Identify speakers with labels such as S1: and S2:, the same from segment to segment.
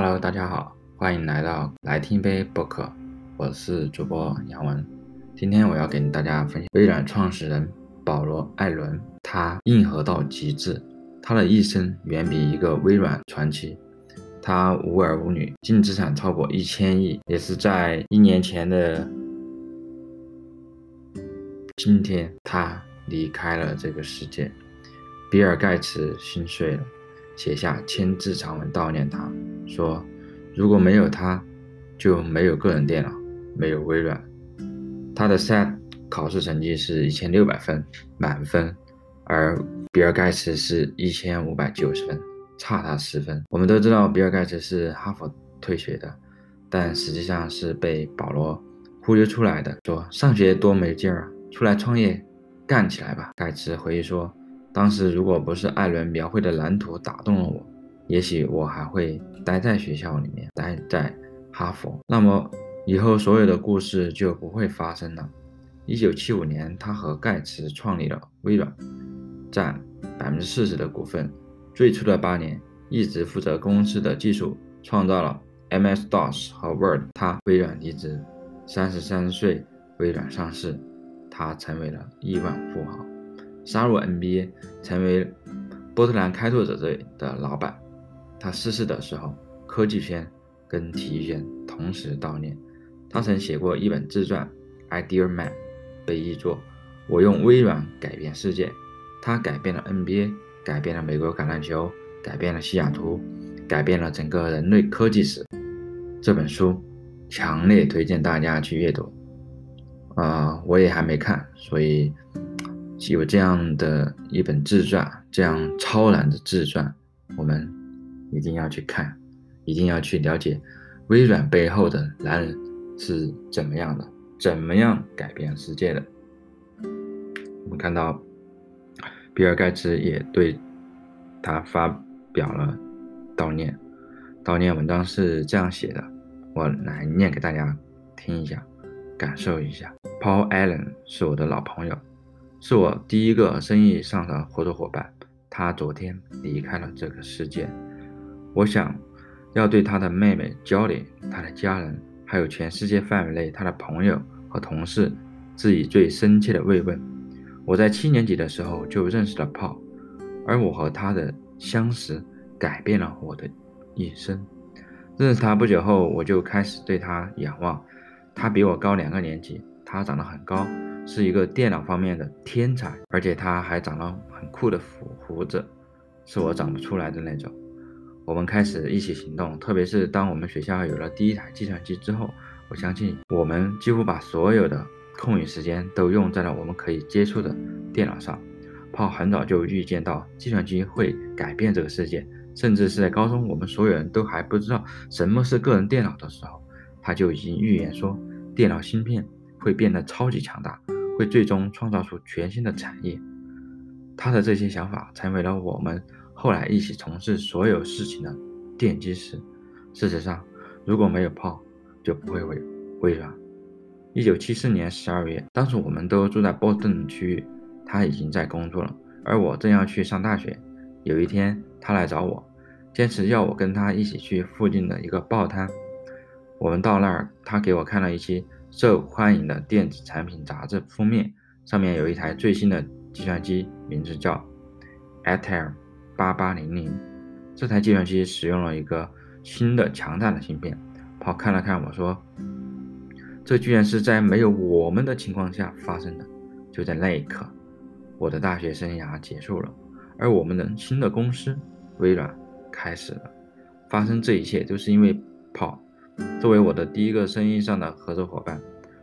S1: Hello，大家好，欢迎来到来听杯播客，我是主播杨文。今天我要给大家分享微软创始人保罗·艾伦，他硬核到极致，他的一生远比一个微软传奇。他无儿无女，净资产超过一千亿，也是在一年前的今天，他离开了这个世界。比尔·盖茨心碎了。写下千字长文悼念他，说：“如果没有他，就没有个人电脑，没有微软。”他的 SAT 考试成绩是一千六百分，满分，而比尔盖茨是一千五百九十分，差他十分。我们都知道比尔盖茨是哈佛退学的，但实际上是被保罗忽悠出来的。说上学多没劲儿啊，出来创业干起来吧。盖茨回忆说。当时如果不是艾伦描绘的蓝图打动了我，也许我还会待在学校里面，待在哈佛。那么以后所有的故事就不会发生了。一九七五年，他和盖茨创立了微软，占百分之四十的股份。最初的八年，一直负责公司的技术，创造了 MS-DOS 和 Word。他微软离职，三十三岁，微软上市，他成为了亿万富豪。杀入 NBA，成为波特兰开拓者队的老板。他逝世的时候，科技圈跟体育圈同时悼念。他曾写过一本自传《Idea Man》，被译作《我用微软改变世界》。他改变了 NBA，改变了美国橄榄球，改变了西雅图，改变了整个人类科技史。这本书强烈推荐大家去阅读。啊，我也还没看，所以。有这样的一本自传，这样超然的自传，我们一定要去看，一定要去了解微软背后的男人是怎么样的，怎么样改变世界的。我们看到，比尔盖茨也对他发表了悼念，悼念文章是这样写的，我来念给大家听一下，感受一下。Paul Allen 是我的老朋友。是我第一个生意上的合作伙伴，他昨天离开了这个世界。我想要对他的妹妹焦里、他的家人，还有全世界范围内他的朋友和同事，致以最深切的慰问。我在七年级的时候就认识了 Paul，，而我和他的相识改变了我的一生。认识他不久后，我就开始对他仰望。他比我高两个年级，他长得很高。是一个电脑方面的天才，而且他还长了很酷的胡胡子，是我长不出来的那种。我们开始一起行动，特别是当我们学校有了第一台计算机之后，我相信我们几乎把所有的空余时间都用在了我们可以接触的电脑上。炮很早就预见到计算机会改变这个世界，甚至是在高中我们所有人都还不知道什么是个人电脑的时候，他就已经预言说电脑芯片会变得超级强大。会最终创造出全新的产业。他的这些想法成为了我们后来一起从事所有事情的奠基石。事实上，如果没有炮，就不会有微软。一九七四年十二月，当时我们都住在波士顿区域，他已经在工作了，而我正要去上大学。有一天，他来找我，坚持要我跟他一起去附近的一个报摊。我们到那儿，他给我看了一期。受欢迎的电子产品杂志封面上面有一台最新的计算机，名字叫 Atari 八八零零。这台计算机使用了一个新的强大的芯片。跑看了看我说：“这居然是在没有我们的情况下发生的。”就在那一刻，我的大学生涯结束了，而我们的新的公司微软开始了。发生这一切都是因为跑。作为我的第一个生意上的合作伙伴，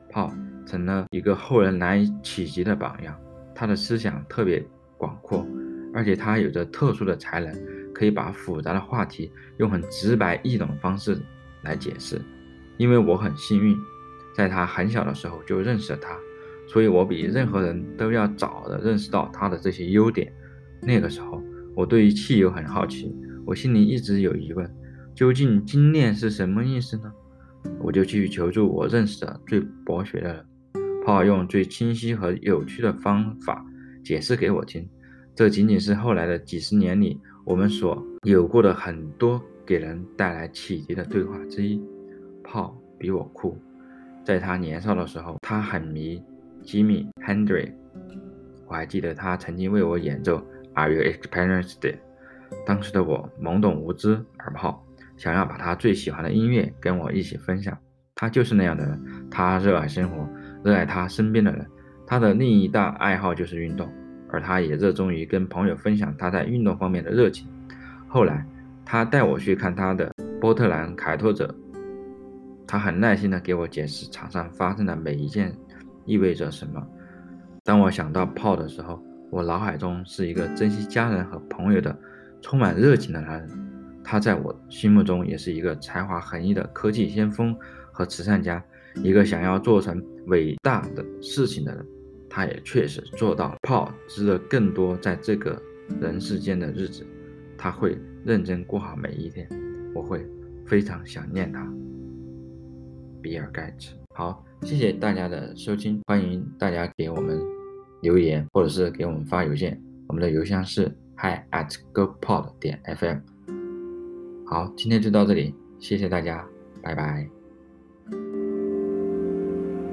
S1: 炮成了一个后人难以企及的榜样。他的思想特别广阔，而且他有着特殊的才能，可以把复杂的话题用很直白易懂的方式来解释。因为我很幸运，在他很小的时候就认识了他，所以我比任何人都要早的认识到他的这些优点。那个时候，我对于汽油很好奇，我心里一直有疑问。究竟精炼是什么意思呢？我就去求助我认识的最博学的人，泡用最清晰和有趣的方法解释给我听。这仅仅是后来的几十年里我们所有过的很多给人带来启迪的对话之一。炮比我酷，在他年少的时候，他很迷 Jimmy Hendrix。我还记得他曾经为我演奏 Are You Experienced？当时的我懵懂无知而炮，想要把他最喜欢的音乐跟我一起分享。他就是那样的人，他热爱生活，热爱他身边的人。他的另一大爱好就是运动，而他也热衷于跟朋友分享他在运动方面的热情。后来，他带我去看他的波特兰开拓者，他很耐心地给我解释场上发生的每一件意味着什么。当我想到炮的时候，我脑海中是一个珍惜家人和朋友的、充满热情的男人。他在我心目中也是一个才华横溢的科技先锋和慈善家，一个想要做成伟大的事情的人。他也确实做到了。Paul 值得更多在这个人世间的日子，他会认真过好每一天。我会非常想念他。比尔盖茨。好，谢谢大家的收听，欢迎大家给我们留言或者是给我们发邮件，我们的邮箱是 hi at gopod 点 fm。好，今天就到这里，谢谢大家，拜拜。